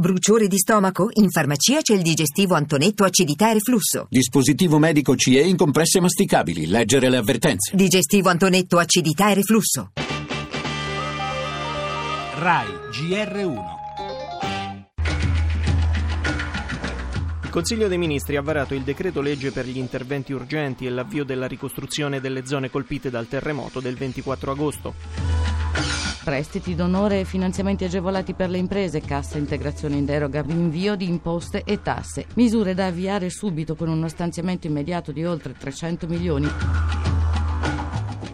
Bruciore di stomaco? In farmacia c'è il digestivo Antonetto acidità e reflusso. Dispositivo medico CE in compresse masticabili. Leggere le avvertenze. Digestivo Antonetto acidità e reflusso. RAI GR1 Il Consiglio dei Ministri ha varato il decreto legge per gli interventi urgenti e l'avvio della ricostruzione delle zone colpite dal terremoto del 24 agosto prestiti d'onore e finanziamenti agevolati per le imprese, cassa integrazione in deroga, invio di imposte e tasse. Misure da avviare subito con uno stanziamento immediato di oltre 300 milioni.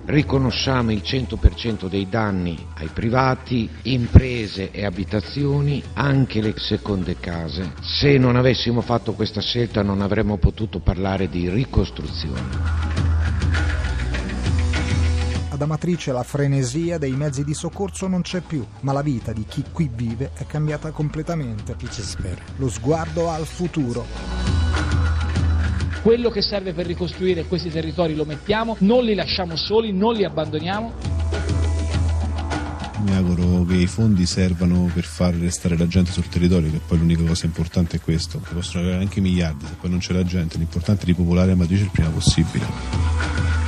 Riconosciamo il 100% dei danni ai privati, imprese e abitazioni, anche le seconde case. Se non avessimo fatto questa scelta non avremmo potuto parlare di ricostruzione. Ad Amatrice la frenesia dei mezzi di soccorso non c'è più, ma la vita di chi qui vive è cambiata completamente. Chi ci spera? Lo sguardo al futuro. Quello che serve per ricostruire questi territori lo mettiamo, non li lasciamo soli, non li abbandoniamo. Mi auguro che i fondi servano per far restare la gente sul territorio, che poi l'unica cosa importante è questo. Possono avere anche miliardi, se poi non c'è la gente, l'importante è ripopolare Amatrice il prima possibile.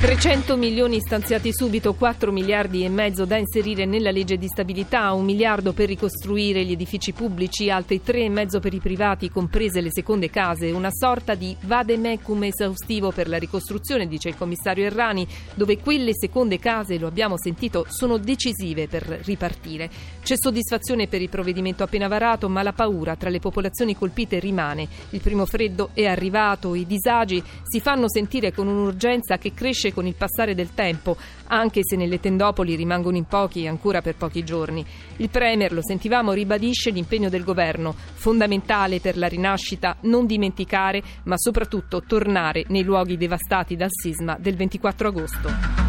300 milioni stanziati subito, 4 miliardi e mezzo da inserire nella legge di stabilità, un miliardo per ricostruire gli edifici pubblici, altri 3,5 per i privati, comprese le seconde case, una sorta di vademecum esaustivo per la ricostruzione, dice il commissario Errani, dove quelle seconde case, lo abbiamo sentito, sono decisive per ripartire. C'è soddisfazione per il provvedimento appena varato, ma la paura tra le popolazioni colpite rimane. Il primo freddo è arrivato, i disagi si fanno sentire con un'urgenza che cresce cresce con il passare del tempo, anche se nelle tendopoli rimangono in pochi ancora per pochi giorni. Il Premier, lo sentivamo, ribadisce l'impegno del governo, fondamentale per la rinascita, non dimenticare, ma soprattutto tornare nei luoghi devastati dal sisma del 24 agosto.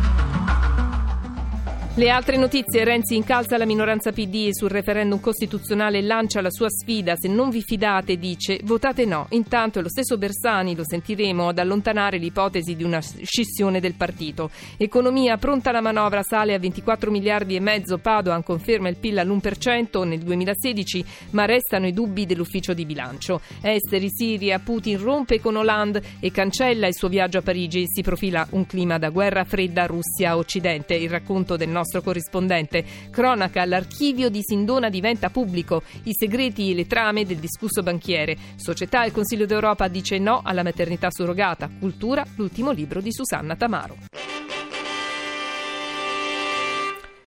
Le altre notizie, Renzi incalza la minoranza PD sul referendum costituzionale e lancia la sua sfida, se non vi fidate dice votate no. Intanto è lo stesso Bersani, lo sentiremo, ad allontanare l'ipotesi di una scissione del partito. Economia, pronta la manovra, sale a 24 miliardi e mezzo, Padoan conferma il PIL all'1% nel 2016, ma restano i dubbi dell'ufficio di bilancio. Esteri, Siria, Putin rompe con Hollande e cancella il suo viaggio a Parigi, si profila un clima da guerra fredda Russia-Occidente. Il racconto del nostro nostro corrispondente. Cronaca, l'archivio di Sindona diventa pubblico, i segreti e le trame del discusso banchiere. Società e Consiglio d'Europa dice no alla maternità surrogata. Cultura, l'ultimo libro di Susanna Tamaro.